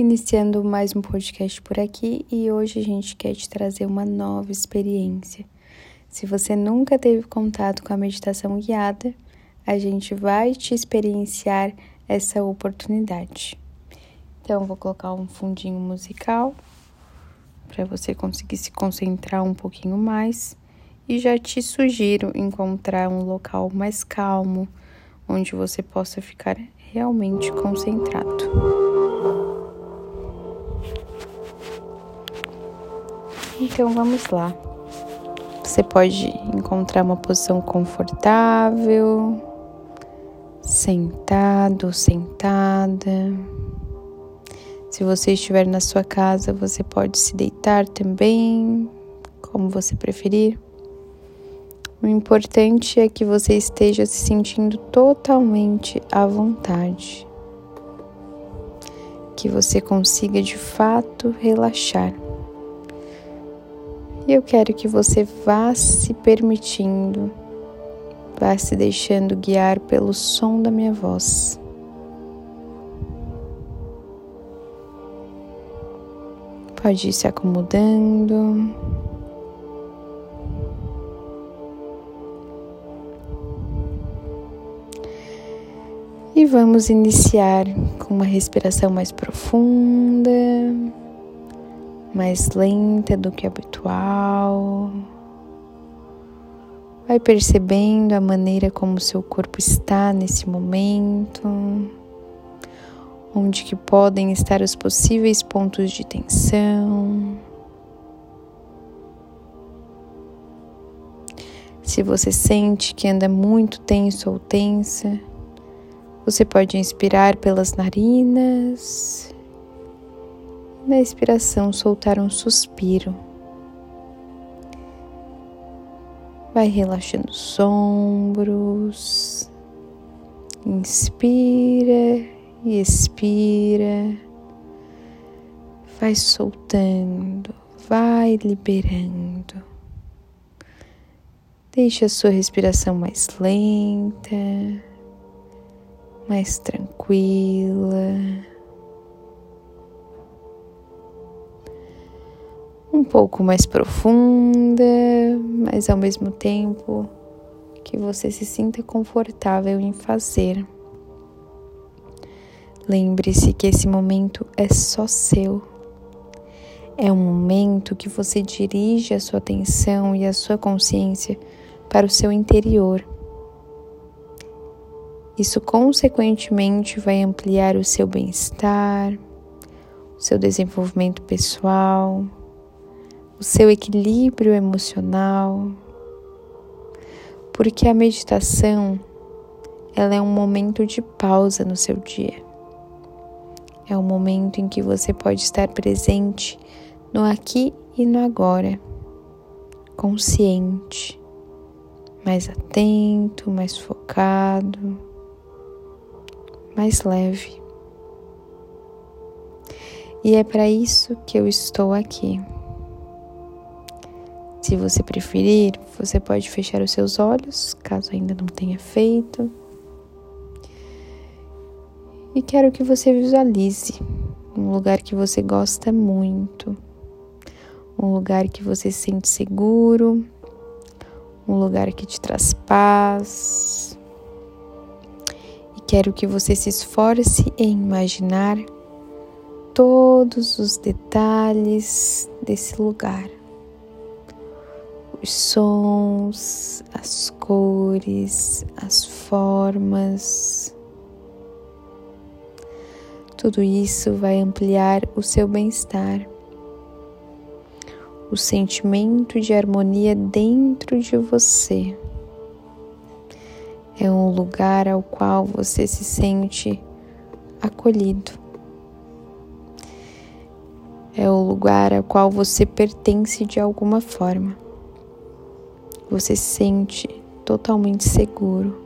Iniciando mais um podcast por aqui e hoje a gente quer te trazer uma nova experiência. Se você nunca teve contato com a meditação guiada, a gente vai te experienciar essa oportunidade. Então, vou colocar um fundinho musical para você conseguir se concentrar um pouquinho mais e já te sugiro encontrar um local mais calmo, onde você possa ficar realmente concentrado. Então vamos lá. Você pode encontrar uma posição confortável, sentado, sentada. Se você estiver na sua casa, você pode se deitar também, como você preferir. O importante é que você esteja se sentindo totalmente à vontade. Que você consiga de fato relaxar. E eu quero que você vá se permitindo, vá se deixando guiar pelo som da minha voz. Pode ir se acomodando. E vamos iniciar com uma respiração mais profunda, mais lenta do que habitual. Vai percebendo a maneira como seu corpo está nesse momento onde que podem estar os possíveis pontos de tensão. Se você sente que anda muito tenso ou tensa, você pode inspirar pelas narinas. Na expiração, soltar um suspiro. Vai relaxando os ombros. Inspira e expira, vai soltando, vai liberando. Deixe a sua respiração mais lenta, mais tranquila. Um pouco mais profunda, mas ao mesmo tempo que você se sinta confortável em fazer. Lembre-se que esse momento é só seu. É um momento que você dirige a sua atenção e a sua consciência para o seu interior. Isso, consequentemente, vai ampliar o seu bem-estar, o seu desenvolvimento pessoal, o seu equilíbrio emocional. Porque a meditação, ela é um momento de pausa no seu dia é o momento em que você pode estar presente no aqui e no agora, consciente, mais atento, mais focado, mais leve. E é para isso que eu estou aqui. Se você preferir, você pode fechar os seus olhos, caso ainda não tenha feito e quero que você visualize um lugar que você gosta muito, um lugar que você se sente seguro, um lugar que te traz paz. E quero que você se esforce em imaginar todos os detalhes desse lugar. Os sons, as cores, as formas tudo isso vai ampliar o seu bem-estar, o sentimento de harmonia dentro de você. É um lugar ao qual você se sente acolhido. É o lugar ao qual você pertence de alguma forma. Você se sente totalmente seguro.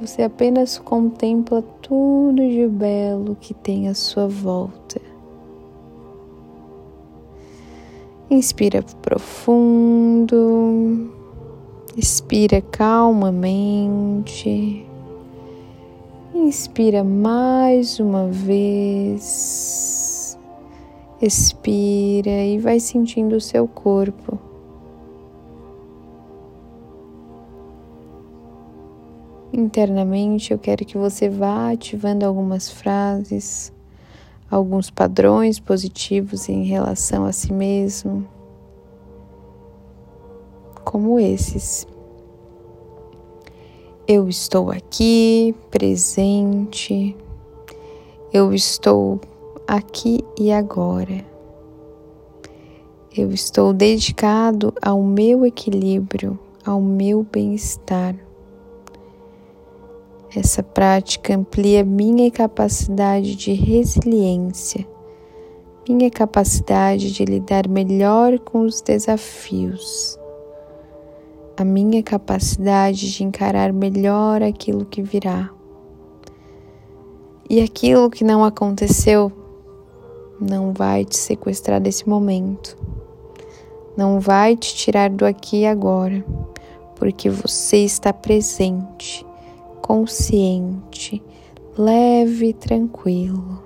Você apenas contempla tudo de belo que tem à sua volta. Inspira profundo, expira calmamente Inspira mais uma vez. Expira e vai sentindo o seu corpo. Internamente, eu quero que você vá ativando algumas frases, alguns padrões positivos em relação a si mesmo, como esses. Eu estou aqui, presente. Eu estou aqui e agora. Eu estou dedicado ao meu equilíbrio, ao meu bem-estar. Essa prática amplia minha capacidade de resiliência, minha capacidade de lidar melhor com os desafios a minha capacidade de encarar melhor aquilo que virá. E aquilo que não aconteceu não vai te sequestrar desse momento, não vai te tirar do aqui e agora, porque você está presente, consciente, leve e tranquilo.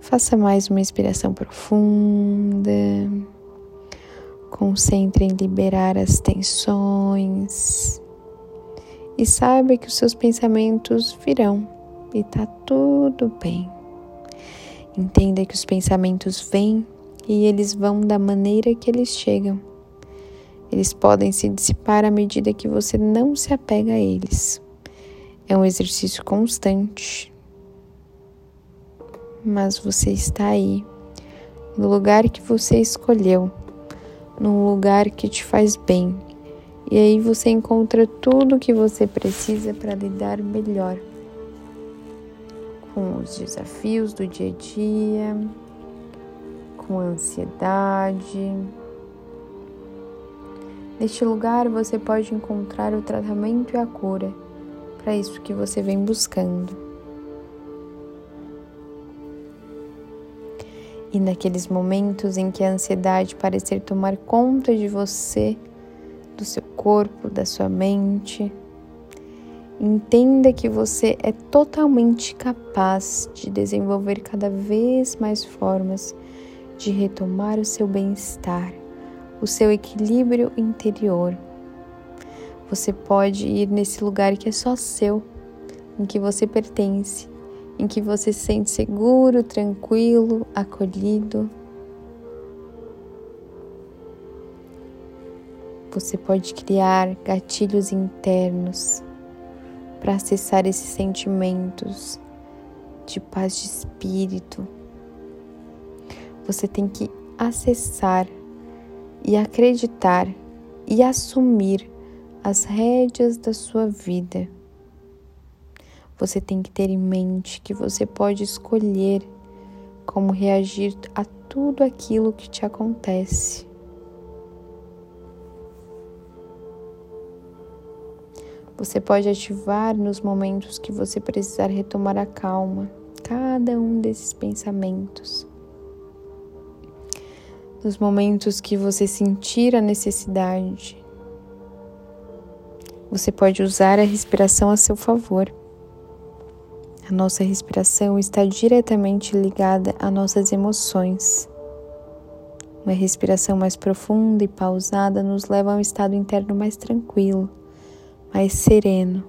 Faça mais uma inspiração profunda. Concentre em liberar as tensões e saiba que os seus pensamentos virão e tá tudo bem. Entenda que os pensamentos vêm e eles vão da maneira que eles chegam. Eles podem se dissipar à medida que você não se apega a eles. É um exercício constante. Mas você está aí, no lugar que você escolheu num lugar que te faz bem. E aí você encontra tudo o que você precisa para lidar melhor com os desafios do dia a dia, com ansiedade. Neste lugar você pode encontrar o tratamento e a cura para isso que você vem buscando. E naqueles momentos em que a ansiedade parecer tomar conta de você, do seu corpo, da sua mente, entenda que você é totalmente capaz de desenvolver cada vez mais formas de retomar o seu bem-estar, o seu equilíbrio interior. Você pode ir nesse lugar que é só seu, em que você pertence em que você se sente seguro, tranquilo, acolhido. Você pode criar gatilhos internos para acessar esses sentimentos de paz de espírito. Você tem que acessar e acreditar e assumir as rédeas da sua vida você tem que ter em mente que você pode escolher como reagir a tudo aquilo que te acontece. Você pode ativar nos momentos que você precisar retomar a calma cada um desses pensamentos. Nos momentos que você sentir a necessidade, você pode usar a respiração a seu favor. A nossa respiração está diretamente ligada a nossas emoções. Uma respiração mais profunda e pausada nos leva a um estado interno mais tranquilo, mais sereno,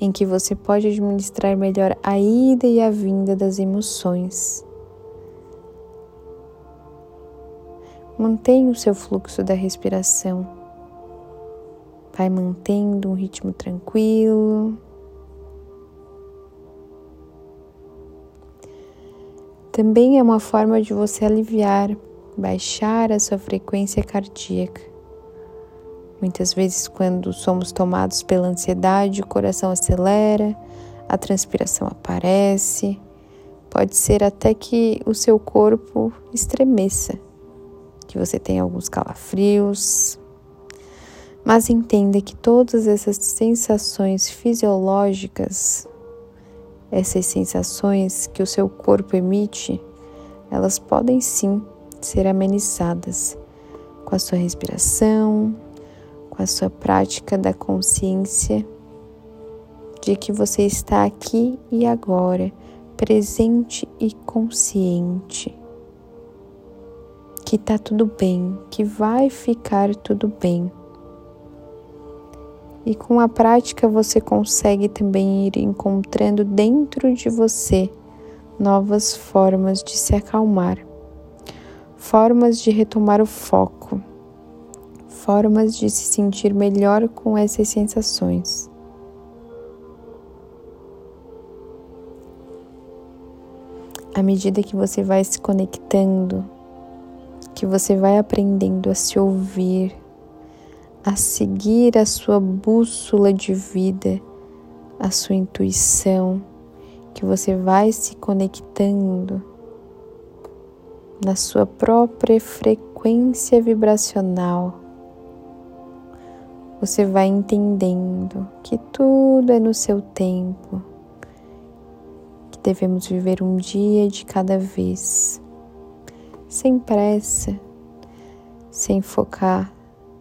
em que você pode administrar melhor a ida e a vinda das emoções. Mantenha o seu fluxo da respiração. Vai mantendo um ritmo tranquilo. também é uma forma de você aliviar, baixar a sua frequência cardíaca. Muitas vezes, quando somos tomados pela ansiedade, o coração acelera, a transpiração aparece, pode ser até que o seu corpo estremeça, que você tenha alguns calafrios. Mas entenda que todas essas sensações fisiológicas essas sensações que o seu corpo emite, elas podem sim ser amenizadas com a sua respiração, com a sua prática da consciência, de que você está aqui e agora, presente e consciente. Que tá tudo bem, que vai ficar tudo bem. E com a prática você consegue também ir encontrando dentro de você novas formas de se acalmar, formas de retomar o foco, formas de se sentir melhor com essas sensações. À medida que você vai se conectando, que você vai aprendendo a se ouvir, a seguir a sua bússola de vida, a sua intuição, que você vai se conectando na sua própria frequência vibracional. Você vai entendendo que tudo é no seu tempo, que devemos viver um dia de cada vez, sem pressa, sem focar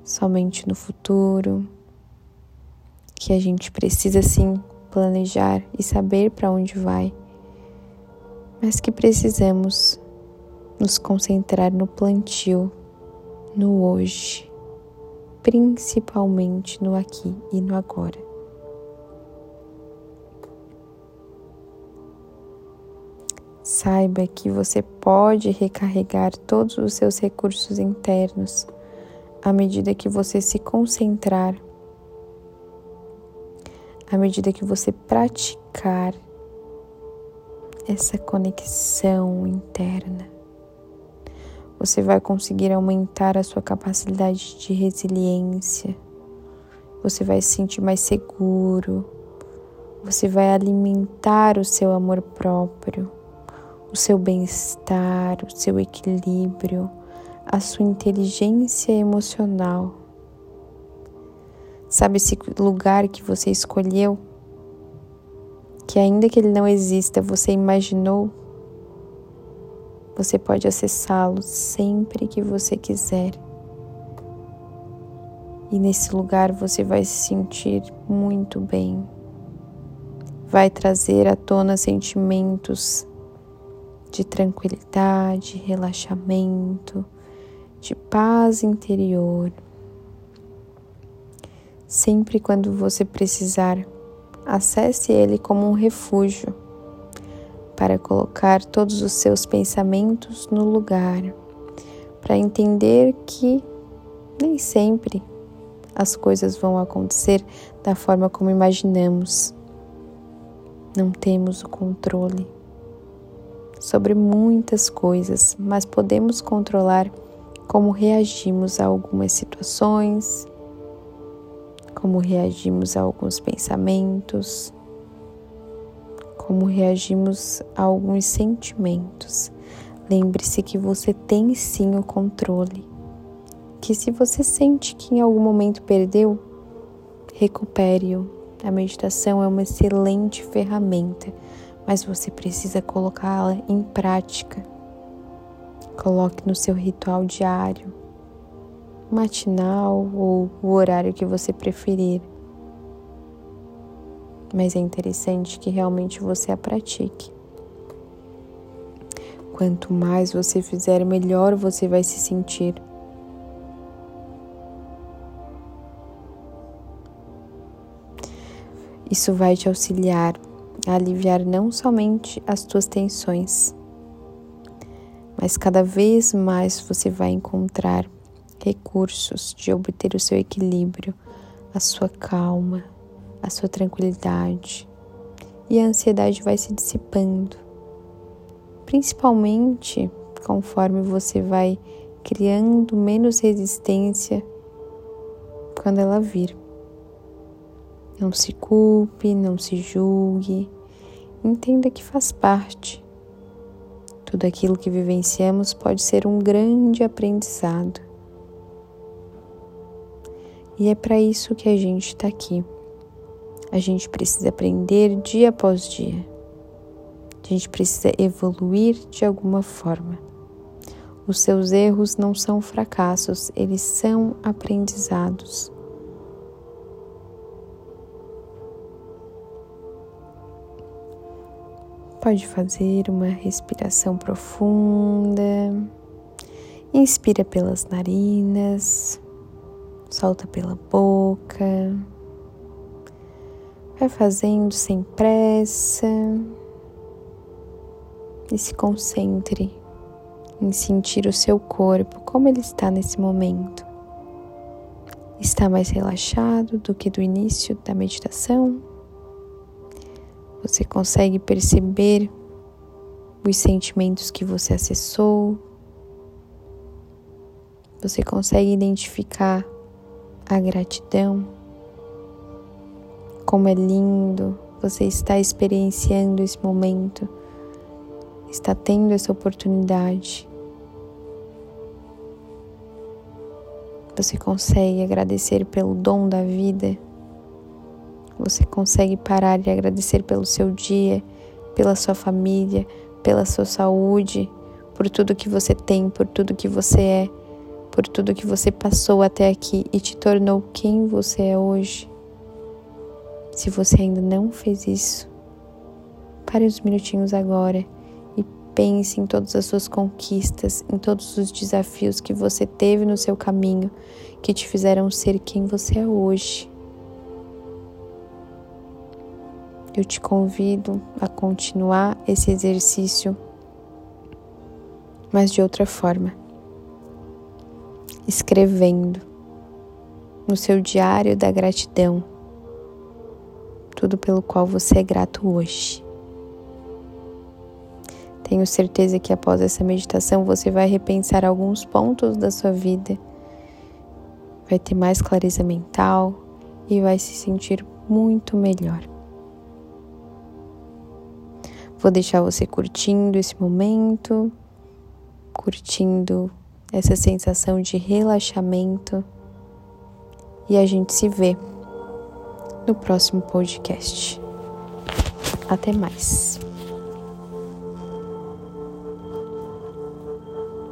somente no futuro, que a gente precisa sim planejar e saber para onde vai, mas que precisamos nos concentrar no plantio, no hoje, principalmente no aqui e no agora. Saiba que você pode recarregar todos os seus recursos internos à medida que você se concentrar, à medida que você praticar essa conexão interna, você vai conseguir aumentar a sua capacidade de resiliência, você vai se sentir mais seguro, você vai alimentar o seu amor próprio, o seu bem-estar, o seu equilíbrio a sua inteligência emocional. Sabe esse lugar que você escolheu? Que ainda que ele não exista, você imaginou? Você pode acessá-lo sempre que você quiser. E nesse lugar você vai se sentir muito bem. Vai trazer à tona sentimentos de tranquilidade, relaxamento, de paz interior. Sempre quando você precisar, acesse ele como um refúgio para colocar todos os seus pensamentos no lugar, para entender que nem sempre as coisas vão acontecer da forma como imaginamos. Não temos o controle sobre muitas coisas, mas podemos controlar como reagimos a algumas situações, como reagimos a alguns pensamentos, como reagimos a alguns sentimentos. Lembre-se que você tem sim o controle. Que se você sente que em algum momento perdeu, recupere-o. A meditação é uma excelente ferramenta, mas você precisa colocá-la em prática Coloque no seu ritual diário, matinal ou o horário que você preferir. Mas é interessante que realmente você a pratique. Quanto mais você fizer, melhor você vai se sentir. Isso vai te auxiliar a aliviar não somente as tuas tensões, mas cada vez mais você vai encontrar recursos de obter o seu equilíbrio, a sua calma, a sua tranquilidade e a ansiedade vai se dissipando, principalmente conforme você vai criando menos resistência quando ela vir. Não se culpe, não se julgue, entenda que faz parte tudo aquilo que vivenciamos pode ser um grande aprendizado. E é para isso que a gente está aqui. A gente precisa aprender dia após dia. A gente precisa evoluir de alguma forma. Os seus erros não são fracassos, eles são aprendizados. pode fazer uma respiração profunda. Inspira pelas narinas, solta pela boca. Vai fazendo sem pressa e se concentre em sentir o seu corpo, como ele está nesse momento. Está mais relaxado do que do início da meditação? Você consegue perceber os sentimentos que você acessou? Você consegue identificar a gratidão? Como é lindo você está experienciando esse momento, está tendo essa oportunidade. Você consegue agradecer pelo dom da vida? Você consegue parar e agradecer pelo seu dia, pela sua família, pela sua saúde, por tudo que você tem, por tudo que você é, por tudo que você passou até aqui e te tornou quem você é hoje? Se você ainda não fez isso, pare uns minutinhos agora Pense em todas as suas conquistas, em todos os desafios que você teve no seu caminho que te fizeram ser quem você é hoje. Eu te convido a continuar esse exercício, mas de outra forma. Escrevendo no seu diário da gratidão tudo pelo qual você é grato hoje. Tenho certeza que após essa meditação você vai repensar alguns pontos da sua vida, vai ter mais clareza mental e vai se sentir muito melhor. Vou deixar você curtindo esse momento, curtindo essa sensação de relaxamento e a gente se vê no próximo podcast. Até mais.